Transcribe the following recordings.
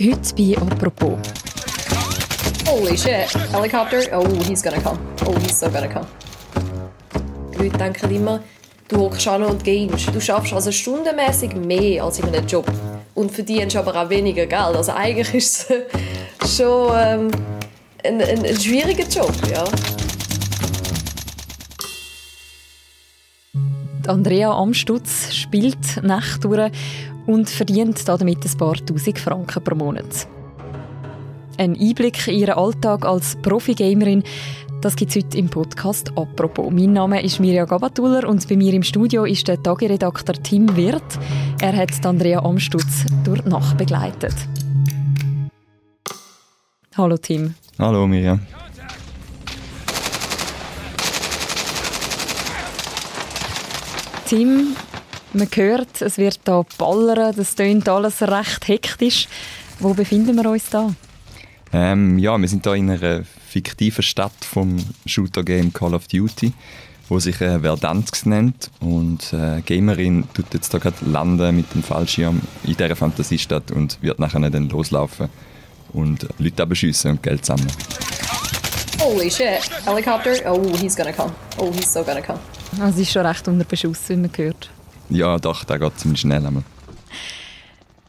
Heute bei «Apropos». Holy shit, helicopter? Oh, he's gonna come. Oh, he's so gonna come. Die Leute denken immer, du hockst an und gehst. Du schaffst also stundenmäßig mehr als in einem Job und verdienst aber auch weniger Geld. Also eigentlich ist es schon ähm, ein, ein, ein schwieriger Job, ja. Andrea Amstutz spielt Nacht durch und verdient damit ein paar Tausend Franken pro Monat. Ein Einblick in ihren Alltag als Profi-Gamerin, das gibt es heute im Podcast «Apropos». Mein Name ist Mirja Gabatuller und bei mir im Studio ist der Tageredakteur Tim Wirth. Er hat Andrea Amstutz durch die Nacht begleitet. Hallo Tim. Hallo Mirja. Tim, man hört, es wird da ballern, das klingt alles recht hektisch. Wo befinden wir uns da? Ähm, ja, wir sind da in einer fiktiven Stadt vom Shooter-Game Call of Duty, wo sich äh, Verdansk nennt und äh, Gamerin tut jetzt da gerade landen mit dem Fallschirm in dieser Fantasiestadt und wird nachher dann loslaufen und Leute beschießen und Geld sammeln. Holy shit, helicopter? Oh, he's gonna come. Oh, he's so gonna come. Also es ist schon recht unter Beschuss, wie man hört. Ja, doch, der geht ziemlich schnell einmal.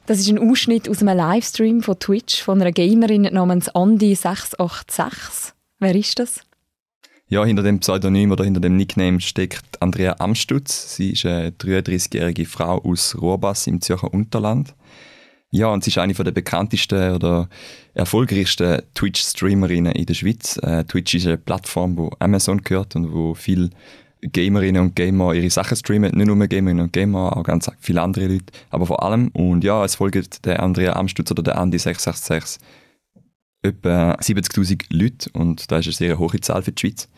Das ist ein Ausschnitt aus einem Livestream von Twitch von einer Gamerin namens Andi686. Wer ist das? Ja, hinter dem Pseudonym oder hinter dem Nickname steckt Andrea Amstutz. Sie ist eine 33-jährige Frau aus Rohrbass im Zürcher Unterland. Ja, und sie ist eine der bekanntesten oder erfolgreichsten Twitch-Streamerinnen in der Schweiz. Äh, Twitch ist eine Plattform, wo Amazon gehört und wo viel Gamerinnen und Gamer ihre Sachen streamen. Nicht nur Gamerinnen und Gamer, auch ganz viele andere Leute. Aber vor allem, und ja, es folgt der Andrea Amstutz oder der Andi 666 etwa 70.000 Leute und das ist eine sehr hohe Zahl für die Schweiz.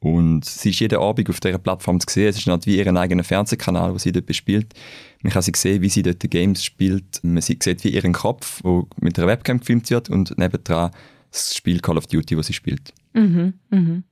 Und sie ist jeden Abend auf dieser Plattform zu sehen. Es ist nicht wie ihren eigenen Fernsehkanal, wo sie dort bespielt. Man kann sie sehen, wie sie dort die Games spielt. Man sieht wie ihren Kopf, wo mit einer Webcam gefilmt wird und nebendran das Spiel Call of Duty, wo sie spielt. Mhm, mhm.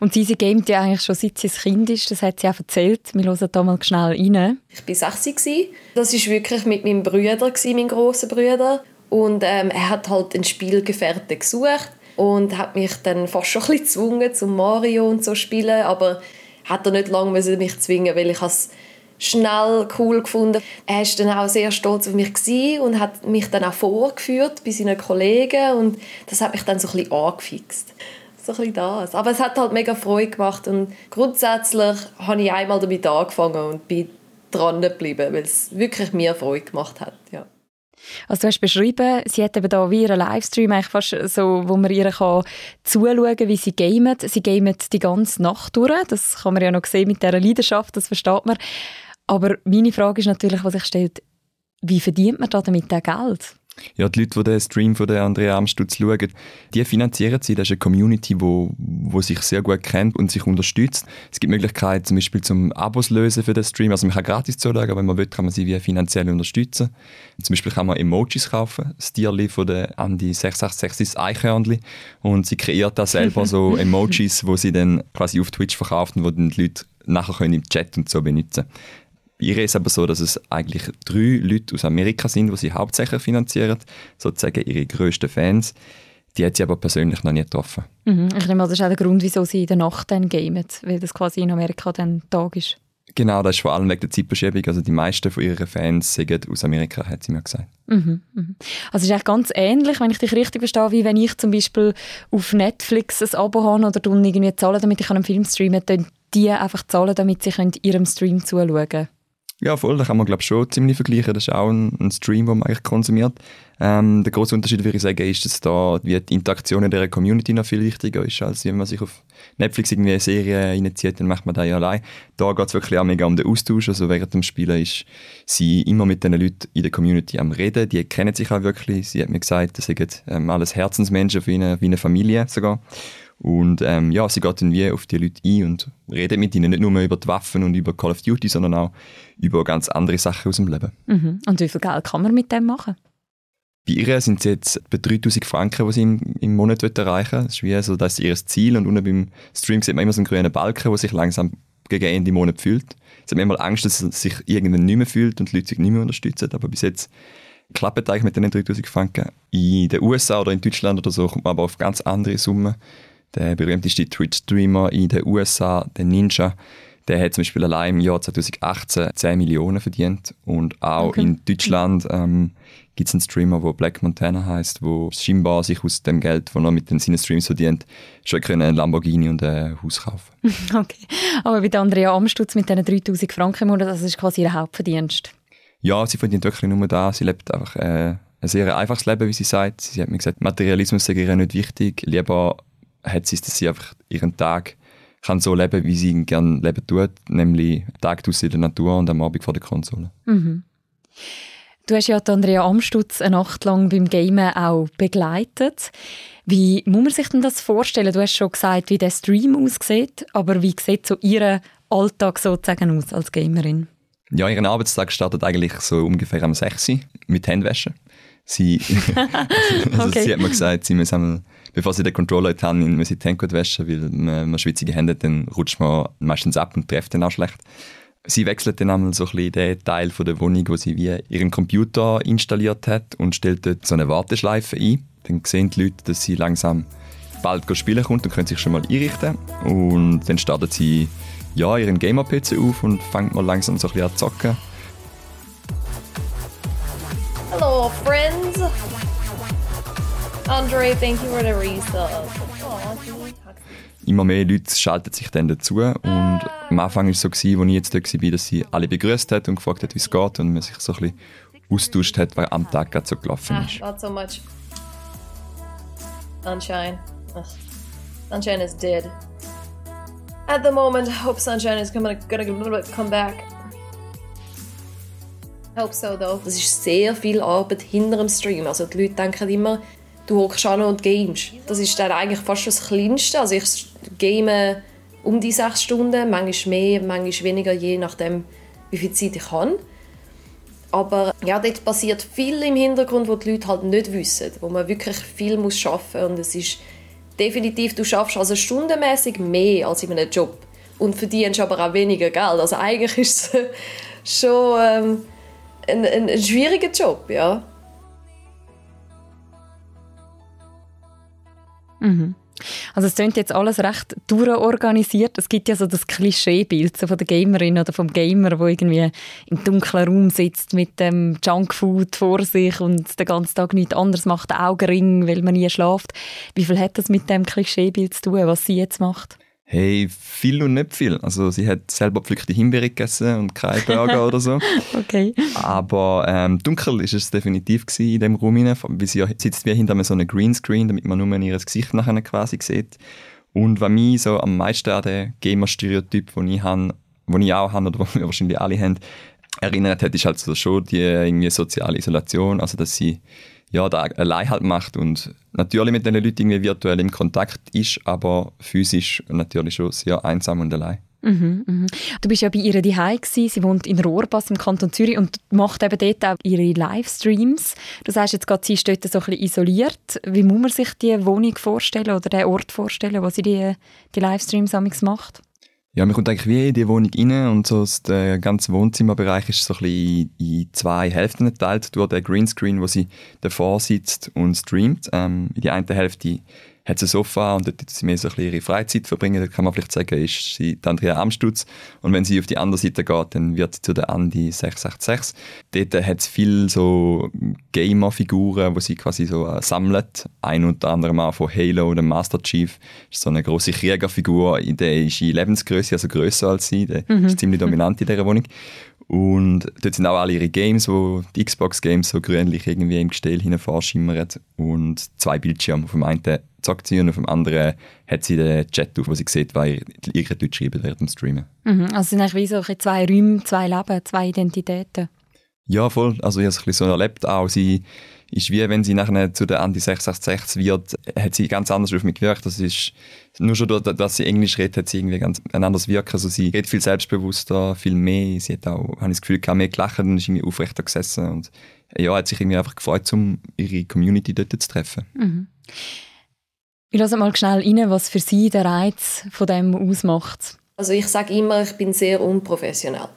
Und diese gamet ja eigentlich schon seit sie ein Kind ist, das hat sie auch erzählt. Wir hören da mal schnell rein. Ich war 60. Das war wirklich mit meinem Bruder, meinem grossen Bruder. Und ähm, er hat halt einen Spielgefährten gesucht und hat mich dann fast schon ein bisschen gezwungen, zum Mario und so spielen. Aber hat er nicht lange mich zwingen, weil ich es schnell cool gefunden. Er war dann auch sehr stolz auf mich und hat mich dann auch vorgeführt bei seinen Kollegen und das hat mich dann so ein bisschen angefixt so ein das. Aber es hat halt mega Freude gemacht und grundsätzlich habe ich einmal damit angefangen und bin dran geblieben, weil es wirklich mir Freude gemacht hat, ja. Also du hast beschrieben, sie hat eben da wie ihren Livestream eigentlich fast so, wo man ihr kann zuschauen kann, wie sie gamet. Sie gamet die ganze Nacht durch. Das kann man ja noch sehen mit dieser Leidenschaft, das versteht man. Aber meine Frage ist natürlich, was sich stellt, wie verdient man da damit Geld? Ja, die Leute, die den Stream von der Andrea Amstutz schauen, die finanzieren sie. Das ist eine Community, wo, wo sich sehr gut kennt und sich unterstützt. Es gibt Möglichkeiten, zum Beispiel zum Abos lösen für den Stream. Also man kann gratis zuschauen, aber wenn man will, kann man sie wie finanziell unterstützen. Zum Beispiel kann man Emojis kaufen. Das Tierli von der Andi 686 ist Eichhörnli und sie kreiert da selber so Emojis, wo sie dann quasi auf Twitch verkauft und wo dann die Leute nachher können im Chat und so benutzen können. Bei ihr ist aber so, dass es eigentlich drei Leute aus Amerika sind, die sie hauptsächlich finanzieren, sozusagen ihre grössten Fans. Die hat sie aber persönlich noch nie getroffen. Mhm. Ich nehme an, das ist auch der Grund, wieso sie in der Nacht dann gamen, weil das quasi in Amerika dann Tag ist. Genau, das ist vor allem wegen der Zeitverschiebung. Also die meisten von ihren Fans sind aus Amerika, hat sie mir gesagt. Mhm, mhm. Also es ist eigentlich ganz ähnlich, wenn ich dich richtig verstehe, wie wenn ich zum Beispiel auf Netflix ein Abo habe oder irgendwie zahlen, damit ich einen Film streamen kann, die einfach zahlen, damit sie ihrem Stream zuschauen können. Ja, voll, da kann man glaube schon ziemlich vergleichen. Das ist auch ein, ein Stream, den man eigentlich konsumiert. Ähm, der große Unterschied, würde ich sagen, ist, dass da wie die Interaktion in der Community noch viel wichtiger ist, als wenn man sich auf Netflix irgendwie eine Serie reinzieht, dann macht man das ja allein. Da geht es wirklich auch mega um den Austausch. Also während dem Spielen ist sie immer mit den Leuten in der Community am Reden. Die kennen sich auch wirklich. Sie hat mir gesagt, das sind ähm, alles Herzensmenschen für eine, wie eine Familie sogar. Und ähm, ja, sie geht dann wie auf die Leute ein und redet mit ihnen nicht nur über die Waffen und über Call of Duty, sondern auch über ganz andere Sachen aus dem Leben. Mhm. Und wie viel Geld kann man mit dem machen? Bei ihr sind es jetzt etwa 3000 Franken, die sie im, im Monat erreichen will. Das ist wie so, das ist ihr Ziel. Und unten beim Stream sieht man immer so einen grünen Balken, der sich langsam gegen Ende Monat fühlt. Sie haben immer Angst, dass es sich irgendwann nicht mehr fühlt und die Leute sich nicht mehr unterstützen. Aber bis jetzt klappt eigentlich mit den 3000 Franken. In den USA oder in Deutschland oder so kommt man aber auf ganz andere Summen. Der berühmteste Twitch-Streamer in den USA, der Ninja, der hat zum Beispiel allein im Jahr 2018 10 Millionen verdient. Und auch okay. in Deutschland ähm, gibt es einen Streamer, der Black Montana heißt, wo scheinbar sich aus dem Geld, das er mit seinen Streams verdient, schon einen Lamborghini und ein Haus kaufen Okay. Aber bei Andrea Amstutz mit diesen 3000 Franken im Monat, das ist quasi ihr Hauptverdienst? Ja, sie verdient wirklich nur da. Sie lebt einfach äh, ein sehr einfaches Leben, wie sie sagt. Sie hat mir gesagt, Materialismus sei ihr nicht wichtig. Lieber hat sie es, dass sie einfach ihren Tag kann so leben, wie sie ihn gerne leben tut, nämlich Tag in der Natur und am Abend vor der Konsole. Mhm. Du hast ja Andrea Amstutz eine Nacht lang beim Gamen auch begleitet. Wie muss man sich denn das vorstellen? Du hast schon gesagt, wie der Stream aussieht, aber wie sieht so ihr Alltag sozusagen aus als Gamerin? Ja, ihren Arbeitstag startet eigentlich so ungefähr am 6 Uhr mit Handwäsche. Sie, also okay. sie hat mir gesagt, sie müssen bevor sie den Controller in die Hand muss sie die Hände gut waschen, weil man, man schwitzige Hände dann rutscht man meistens ab und trifft dann auch schlecht. Sie wechselt dann einmal so ein bisschen den Teil von der Wohnung, wo sie wie ihren Computer installiert hat und stellt dort so eine Warteschleife ein. Dann sehen die Leute, dass sie langsam bald spielen kommt und können sich schon mal einrichten. Und dann startet sie ja, ihren Gamer-PC auf und fängt mal langsam so ein bisschen an zu zocken. Hello, friends! Andre, thank you for the resub. Immer mehr Leute schalten sich dann dazu und am Anfang war es so, als ich jetzt dort war, dass sie alle begrüßt hat und gefragt hat, wie es geht und man sich so ein bisschen austauscht hat, was am Tag gerade so gelaufen ist. Ah, not so much sunshine. Ugh. Sunshine is dead. At the moment, I hope sunshine is gonna, gonna come back. Hope so, though. Das ist sehr viel Arbeit hinter dem Stream. Also die Leute denken immer, du hockst an und gamest. Das ist dann eigentlich fast das Kleinste. Also ich game um die sechs Stunden, manchmal mehr, manchmal weniger, je nachdem, wie viel Zeit ich habe. Aber ja, dort passiert viel im Hintergrund, wo die Leute halt nicht wissen, wo man wirklich viel muss schaffen und es ist definitiv, du schaffst also stundenmäßig mehr als in einem Job und verdienst aber auch weniger Geld. Also eigentlich ist es schon ähm, ein, ein, ein schwieriger Job, ja. Mhm. Also es klingt jetzt alles recht durchorganisiert. Es gibt ja so das Klischeebild so von der Gamerin oder vom Gamer, wo irgendwie im dunklen Raum sitzt mit dem Junkfood vor sich und den ganzen Tag nichts anderes macht, Augenring, weil man nie schlaft. Wie viel hat das mit dem Klischeebild zu tun, was sie jetzt macht? Hey, viel und nicht viel. Also sie hat selber pflückte Himbeere gegessen und keine Burger oder so. Okay. Aber ähm, dunkel ist es definitiv in dem Raum hinein, weil sie sitzt wie hinter so einem Greenscreen, damit man nur ihr Gesicht nachher quasi sieht. Und was mich so am meisten an den Gamer-Stereotyp, den ich habe, den ich auch habe oder den wir wahrscheinlich alle haben, erinnert hat, ist halt so schon die irgendwie soziale Isolation, also dass sie ja, da allein halt macht und natürlich mit den Leuten irgendwie virtuell im Kontakt ist, aber physisch natürlich schon sehr einsam und allein. Mhm, mhm. Du bist ja bei ihr daheim gewesen. Sie wohnt in Rohrbass im Kanton Zürich und macht eben dort auch ihre Livestreams. Du sagst jetzt gerade, sie ist dort so ein bisschen isoliert. Wie muss man sich die Wohnung vorstellen oder den Ort vorstellen, wo sie die, die Livestreams macht? Ja, man kommt eigentlich wie in die Wohnung rein und so der ganze Wohnzimmerbereich ist so ein bisschen in zwei Hälften geteilt durch den Greenscreen, wo sie davor sitzt und streamt. Ähm, in die eine Hälfte hat sie ein Sofa und dort sie mehr so ein bisschen ihre Freizeit verbringen. Da kann man vielleicht sagen, ist sie die Andrea Amstutz. Und wenn sie auf die andere Seite geht, dann wird sie zu der Andi 666. Dort hat sie viele so Gamer-Figuren, die sie quasi so äh, sammelt. Ein unter anderem auch von Halo, dem Master Chief. Das ist so eine große Kriegerfigur, der ist in Lebensgröße, also größer als sie. Der mhm. ist ziemlich dominant in dieser Wohnung. Und dort sind auch alle ihre Games, wo die Xbox-Games so grünlich irgendwie im Gestell hinein vorschimmern. Und zwei Bildschirme. Auf dem einen zockt sie und auf dem anderen hat sie den Chat auf, wo sie sieht, was ihr Deutsch schreiben während dem Streamen. Mhm, also sind eigentlich wie so zwei Räume, zwei Leben, zwei Identitäten. Ja, voll. Also ich habe es so erlebt auch. Sie ist wie, wenn sie nachher zu der Anti 666 wird, hat sie ganz anders auf mich gewirkt. Das ist nur schon dadurch, dass sie Englisch redet, hat sie irgendwie ganz ein anderes Wirken. Also sie redet viel selbstbewusster, viel mehr. Sie hat auch, habe ich das Gefühl, kann mehr gelacht und ist irgendwie aufrechter gesessen und ja, hat sich irgendwie einfach gefreut, um ihre Community dort zu treffen. Mhm. Ich lasse mal schnell rein, was für Sie der Reiz von dem ausmacht. Also ich sage immer, ich bin sehr unprofessionell.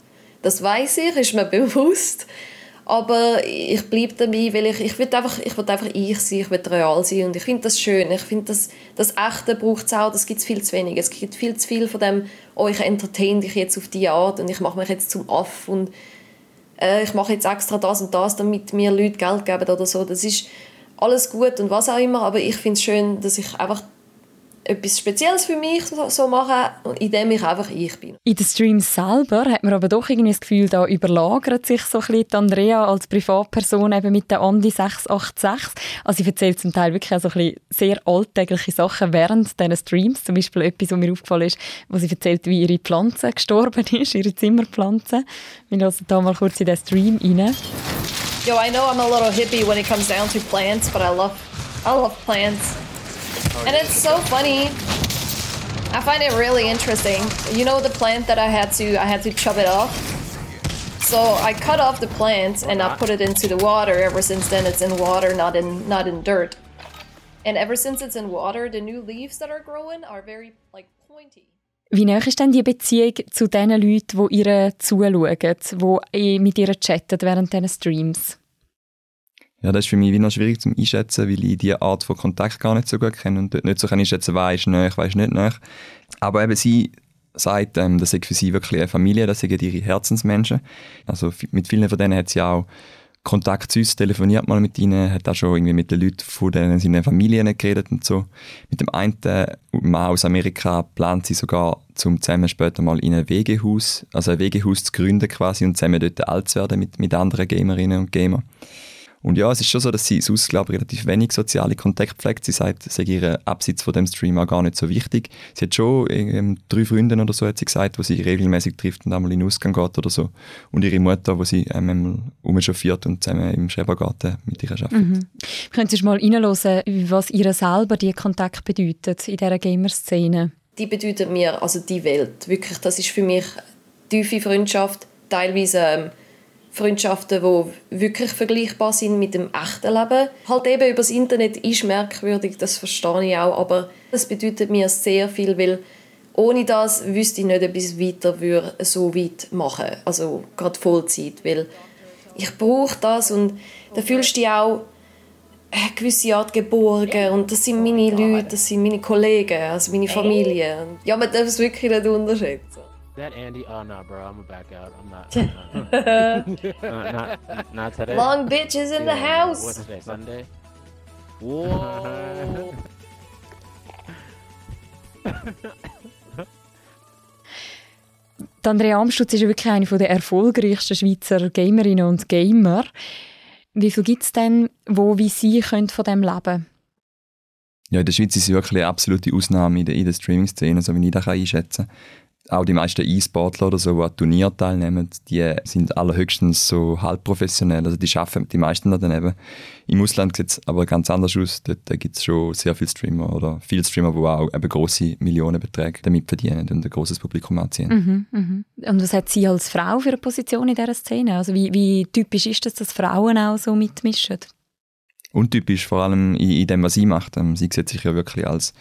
Das weiß ich, ist mir bewusst. Aber ich bleibe dabei, weil ich, ich will einfach, ich will einfach ich sein, ich will real sein und ich finde das schön. Ich finde, das, das Echte braucht es auch, das gibt es viel zu wenig. Es gibt viel zu viel von dem, oh, ich entertain dich jetzt auf diese Art und ich mache mich jetzt zum Aff und äh, ich mache jetzt extra das und das, damit mir Leute Geld geben oder so. Das ist alles gut und was auch immer, aber ich finde es schön, dass ich einfach etwas Spezielles für mich so machen, indem ich einfach ich bin. In den Streams selber hat man aber doch irgendwie das Gefühl, da überlagert sich so ein bisschen Andrea als Privatperson eben mit der Andi 686. Also sie erzählt zum Teil wirklich auch so ein bisschen sehr alltägliche Sachen während diesen Streams. Zum Beispiel etwas, was mir aufgefallen ist, wo sie erzählt, wie ihre Pflanze gestorben ist, ihre Zimmerpflanze. Wir hören da mal kurz in den Stream rein. Yo, I know I'm a little hippie when it comes down to plants, but I love, I love plants. And it's so funny. I find it really interesting. You know the plant that I had to I had to chop it off. So I cut off the plant and I put it into the water. Ever since then, it's in water, not in not in dirt. And ever since it's in water, the new leaves that are growing are very like pointy. Wie nah ist denn die Beziehung zu den Leuten, die ihr zuschauen, die mit ihr chatten während diesen Streams? Ja, das ist für mich wie noch schwierig zu einschätzen, weil ich diese Art von Kontakt gar nicht so gut kenne und nicht so einschätzen kann, wer ist nahe, wer ist nicht nahe. Aber eben sie sagt, ähm, das ist für sie wirklich eine Familie, das sind ihre Herzensmenschen. Also mit vielen von denen hat sie auch Kontakt zu uns, telefoniert mal mit ihnen, hat auch schon irgendwie mit den Leuten von denen seinen Familien geredet und so. Mit dem einen Mann aus Amerika plant sie sogar, zum zusammen später mal in ein Wegehaus, also ein Wegehaus zu gründen quasi und zusammen dort alt zu werden mit, mit anderen Gamerinnen und Gamer. Und ja, es ist schon so, dass sie sonst, glaube ich, relativ wenig soziale Kontakte pflegt. Sie sagt, es sei ihr abseits von dem Stream auch gar nicht so wichtig. Sie hat schon ähm, drei Freunde oder so, hat sie gesagt, wo sie regelmäßig trifft und einmal in den Ausgang geht oder so. Und ihre Mutter, wo sie ähm, einmal umchauffiert und zusammen im Schrebergarten mit ihr arbeitet. Mhm. Könntest du mal reinhören, was ihr selber die Kontakt bedeutet in dieser Gamer-Szene? Die bedeutet mir, also die Welt. Wirklich, das ist für mich tiefe Freundschaft, teilweise... Ähm, Freundschaften, die wirklich vergleichbar sind mit dem echten Leben. Halt eben über das Internet ist merkwürdig, das verstehe ich auch, aber das bedeutet mir sehr viel, weil ohne das wüsste ich nicht, ob ich es weiter würde, so weit machen also gerade Vollzeit, weil ich brauche das und da fühlst du dich auch eine gewisse Art geborgen und das sind meine Leute, das sind meine Kollegen, also meine Familie. Ja, man darf es wirklich nicht unterschätzen. That Andy? Oh no, bro, I'm gonna back out. I'm not. I'm not, uh, not, not today. Long bitch is in yeah, the house. What's today? Sunday. Whoa. Die Andrea Amstutz ist wirklich eine der erfolgreichsten Schweizer Gamerinnen und Gamer. Wie viele gibt es denn, wo wie sie können von dem leben Ja, in der Schweiz ist sie wirklich eine absolute Ausnahme in der, in der Streaming-Szene, so wie ich das einschätzen kann auch die meisten E-Sportler oder so, die an Turnier teilnehmen, die sind allerhöchstens so halb professionell. Also die schaffen die meisten dann eben. Im Ausland sieht es aber ganz anders aus. Dort gibt es schon sehr viele Streamer oder viele Streamer, die auch eben grosse Millionenbeträge damit verdienen und ein großes Publikum anziehen. Mhm, mhm. Und was hat sie als Frau für eine Position in dieser Szene? Also wie, wie typisch ist das, dass Frauen auch so mitmischen? Untypisch, vor allem in, in dem, was sie macht. Ähm, sie sieht sich ja wirklich als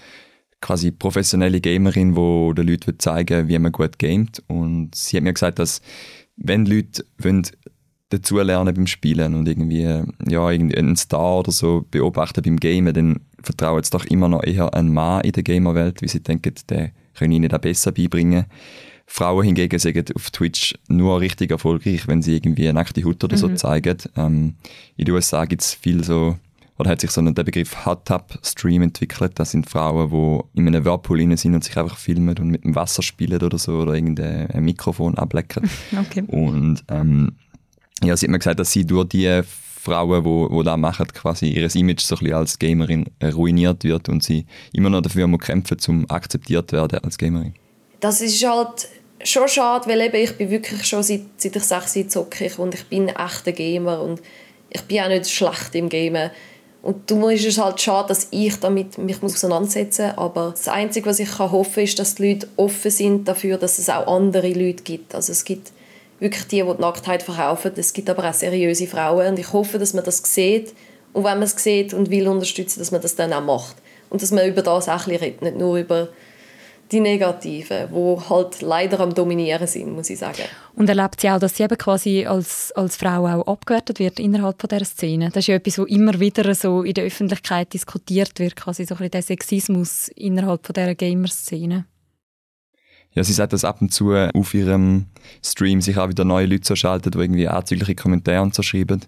quasi professionelle Gamerin, die den Leuten zeigen wie man gut gamet. Und sie hat mir gesagt, dass wenn Leute wollen, dazulernen beim Spielen und irgendwie ja, einen Star oder so beobachten beim Gamen, dann vertrauen sie doch immer noch eher einen Mann in der Gamerwelt, weil sie denken, der können ihnen das besser beibringen. Frauen hingegen sagen auf Twitch nur richtig erfolgreich, wenn sie irgendwie eine nackte Haut oder so mhm. zeigen. Ähm, in den USA gibt es viel so oder hat sich so der Begriff Hot Tub Stream entwickelt. Das sind Frauen, die in einem Whirlpool sind und sich einfach filmen und mit dem Wasser spielen oder so oder irgendein Mikrofon ablecken. Okay. Und ähm, ja, sie hat mir gesagt, dass sie durch die Frauen, die, die das machen, quasi ihr Image so ein bisschen als Gamerin ruiniert wird und sie immer noch dafür muss kämpfen, um akzeptiert zu werden als Gamerin. Das ist halt schon schade, weil eben ich bin wirklich schon seit, seit ich sechs Jahre zocke und ich bin ein echter Gamer und ich bin auch nicht schlecht im Gamen. Und darum ist es halt schade, dass ich damit mich auseinandersetzen muss. Aber das Einzige, was ich kann hoffen ist, dass die Leute offen sind dafür, dass es auch andere Leute gibt. Also es gibt wirklich die, die die Nacktheit verkaufen. Es gibt aber auch seriöse Frauen. Und ich hoffe, dass man das sieht. Und wenn man es sieht und will unterstützen, dass man das dann auch macht. Und dass man über das auch ein bisschen redet. Nicht nur über die Negativen, die halt leider am Dominieren sind, muss ich sagen. Und erlebt sie auch, dass sie eben quasi als, als Frau auch abgewertet wird innerhalb von dieser Szene? Das ist ja etwas, was immer wieder so in der Öffentlichkeit diskutiert wird, quasi so ein bisschen der Sexismus innerhalb von dieser Gamer-Szene. Ja, sie sagt, dass ab und zu auf ihrem Stream sich auch wieder neue Leute so die irgendwie anzügliche Kommentare und so schreiben.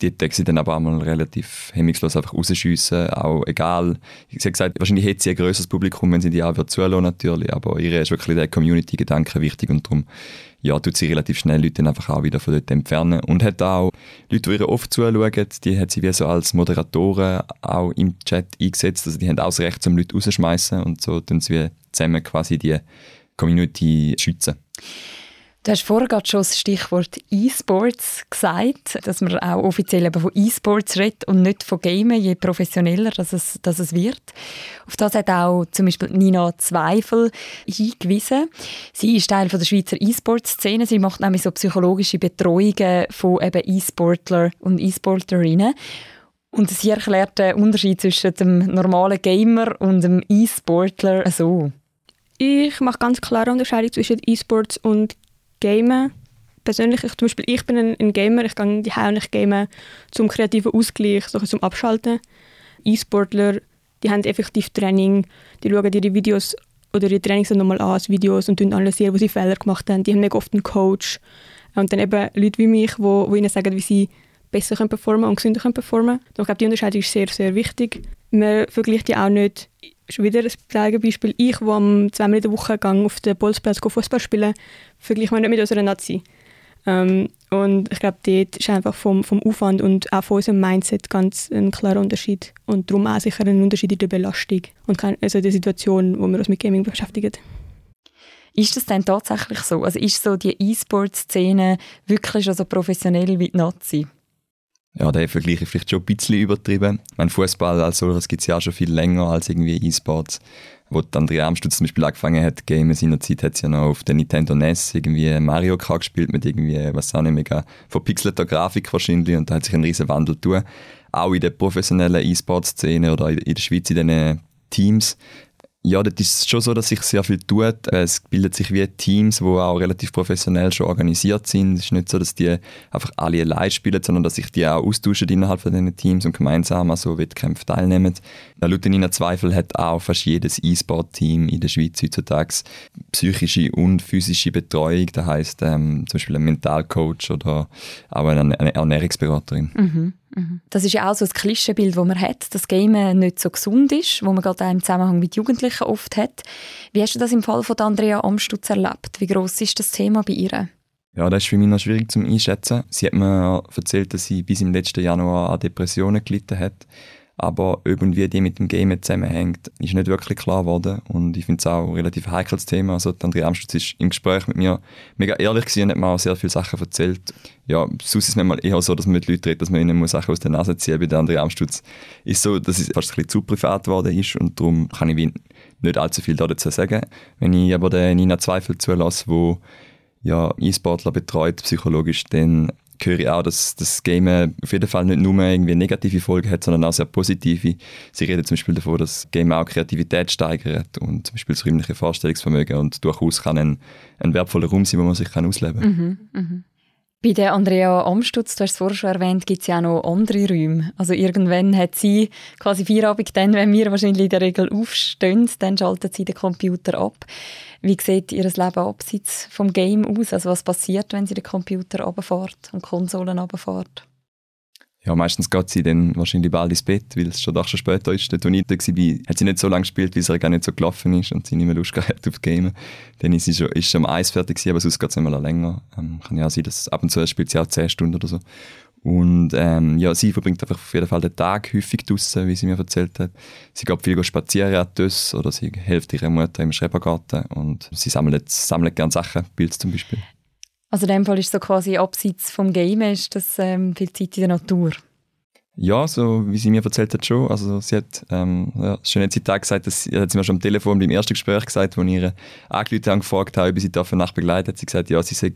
Die Texte sie dann aber auch mal relativ hemmungslos einfach rausschiessen, auch egal. Sie hat gesagt, wahrscheinlich hätte sie ein grösseres Publikum, wenn sie die auch zuhören natürlich, aber ihr ist wirklich der Community-Gedanke wichtig und darum ja, tut sie relativ schnell Leute dann einfach auch wieder von dort entfernen. Und hat auch Leute, die ihr oft zuschauen, die hat sie wie so als Moderatoren auch im Chat eingesetzt. Also die haben auch das Recht, um Leute rauszuschmeißen und so tun sie wie zusammen quasi die Community schützen. Du hast vorher gerade schon das Stichwort E-Sports gesagt, dass man auch offiziell eben von E-Sports redet und nicht von Gamen, je professioneller dass es, dass es wird. Auf das hat auch zum Beispiel Nina Zweifel hingewiesen. Sie ist Teil von der Schweizer E-Sports-Szene. Sie macht nämlich so psychologische Betreuungen von eben E-Sportler und E-Sportlerinnen. Und sie erklärt den Unterschied zwischen dem normalen Gamer und dem E-Sportler so. Ich mache ganz klare Unterscheidung zwischen E-Sports und Gamen. Persönlich, ich, zum Beispiel, ich bin ein, ein Gamer, ich gehe die und ich game zum kreativen Ausgleich, so zum Abschalten. E-Sportler, die haben effektiv Training, die schauen ihre Videos oder ihre Trainings nochmal an, Videos und analysieren, wo sie Fehler gemacht haben. Die haben mega oft einen Coach. Und dann eben Leute wie mich, die wo, wo ihnen sagen, wie sie besser können performen und gesünder können performen. Und ich glaube, die Unterscheidung ist sehr, sehr wichtig. Man vergleicht ja auch nicht schon wieder ein Beispiel. Ich, der am zweimal in der Woche gehe, auf den Bolzplatz Fußball spielen, vergleiche mich nicht mit unserer Nazi. Ähm, und ich glaube, dort ist einfach vom, vom Aufwand und auch von unserem Mindset ganz ein klarer Unterschied. Und darum auch sicher ein Unterschied in der Belastung und kein, also der Situation, wo wir uns mit Gaming beschäftigen. Ist das denn tatsächlich so? Also ist so die E-Sport-Szene wirklich so professionell wie die Nazi? Ja, der Vergleich ist vielleicht schon ein bisschen übertrieben. Mein Fußball als solches gibt es ja auch schon viel länger als irgendwie E-Sports. Wo Andrea Amstutz zum Beispiel angefangen hat, Game in seiner Zeit, hat sie ja noch auf der Nintendo NES irgendwie Mario Kart gespielt mit irgendwie, was auch nicht, mega verpixelter Grafik wahrscheinlich und da hat sich ein riesen Wandel tun. Auch in der professionellen E-Sport-Szene oder in der Schweiz in diesen Teams ja, das ist schon so, dass sich sehr viel tut. Es bildet sich wie Teams, die auch relativ professionell schon organisiert sind. Es ist nicht so, dass die einfach alle allein spielen, sondern dass sich die auch austauschen innerhalb von diesen Teams und gemeinsam an so Wettkämpfen teilnehmen. Laut Nina Zweifel hat auch fast jedes E-Sport-Team in der Schweiz heutzutage psychische und physische Betreuung. Das heisst ähm, zum Beispiel ein Mentalcoach oder auch eine Ernährungsberaterin. Mhm. Mhm. Das ist ja auch so ein Klischeebild, das man hat, dass Gamen nicht so gesund ist, wo man gerade auch im Zusammenhang mit Jugendlichen oft hat. Wie hast du das im Fall von Andrea Amstutz erlebt? Wie groß ist das Thema bei ihr? Ja, das ist für mich noch schwierig zu einschätzen. Sie hat mir erzählt, dass sie bis im letzten Januar an Depressionen gelitten hat aber irgendwie die mit dem Game zusammenhängt, ist nicht wirklich klar geworden und ich finde es auch ein relativ heikles Thema. Also Andrea Amstutz ist im Gespräch mit mir mega ehrlich gewesen und hat mir auch sehr viele Sachen erzählt. Ja, sonst ist es manchmal eher so, dass man mit Leuten redet, dass man ihnen Sachen aus der Nase ziehen. Bei der Andrea Amstutz ist so, dass es fast ein bisschen zu privat geworden ist und darum kann ich nicht allzu viel dazu sagen. Wenn ich aber den Nina Zweifel zulasse, wo ja E-Sportler betreut psychologisch, dann höre ich auch, dass das Game auf jeden Fall nicht nur irgendwie negative Folgen hat, sondern auch sehr positive. Sie reden zum Beispiel davon, dass das Game auch Kreativität steigert und zum Beispiel das räumliche Vorstellungsvermögen und durchaus kann ein, ein wertvoller Raum sein, wo man sich kann ausleben kann. Mhm, mhm. Bei der Andrea Amstutz, du hast es vorher schon erwähnt, gibt es ja auch noch andere Räume. Also irgendwann hat sie quasi Feierabend, dann, wenn wir wahrscheinlich in der Regel aufstehen, dann schaltet sie den Computer ab. Wie sieht ihr Leben abseits vom Game aus? Also was passiert, wenn sie den Computer runterfährt und Konsolen runterfährt? ja, meistens geht sie dann wahrscheinlich bald ins Bett, weil es schon doch schon später ist. Ich da war, hat sie nicht so lange gespielt, weil es gar nicht so gelaufen ist und sie nicht mehr Lust gehabt auf Game. Dann ist sie schon, ist schon am Eis fertig gewesen, aber sonst geht es immer länger. Ähm, kann ja sein, dass ab und zu spielt sie auch 10 Stunden oder so. Und ähm, ja, sie verbringt einfach auf jeden Fall den Tag häufig draußen, wie sie mir erzählt hat. Sie geht viel spazieren an Tös oder sie hilft ihrer Mutter im Schrebergarten und sie sammelt, sammelt gerne Sachen, Pilze zum Beispiel. Also in dem Fall ist so quasi abseits vom Game ist das ähm, viel Zeit in der Natur. Ja, so wie sie mir erzählt hat schon. Also sie hat ähm, ja, schon hat Tag gesagt, dass sie, hat sie mir schon am Telefon beim ersten Gespräch gesagt, wo ich ihre angerufen habe, gefragt habe, ob sie dafür Nacht begleitet, hat sie gesagt, ja, sie sei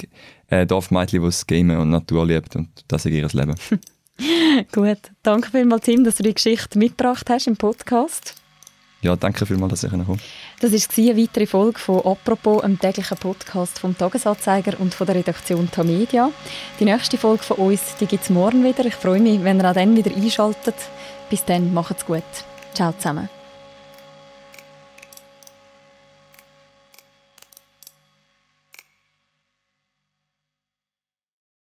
ein Dorfmädchen, das Game und Natur liebt und das ist ihr Leben. Gut, danke vielmals Tim, dass du die Geschichte mitgebracht hast im Podcast. Ja, danke vielmals, dass ich kommen Das war eine weitere Folge von «Apropos», einem täglichen Podcast vom «Tagesanzeiger» und von der Redaktion Tamedia. Die nächste Folge von uns gibt es morgen wieder. Ich freue mich, wenn ihr auch dann wieder einschaltet. Bis dann, macht's gut. Ciao zusammen.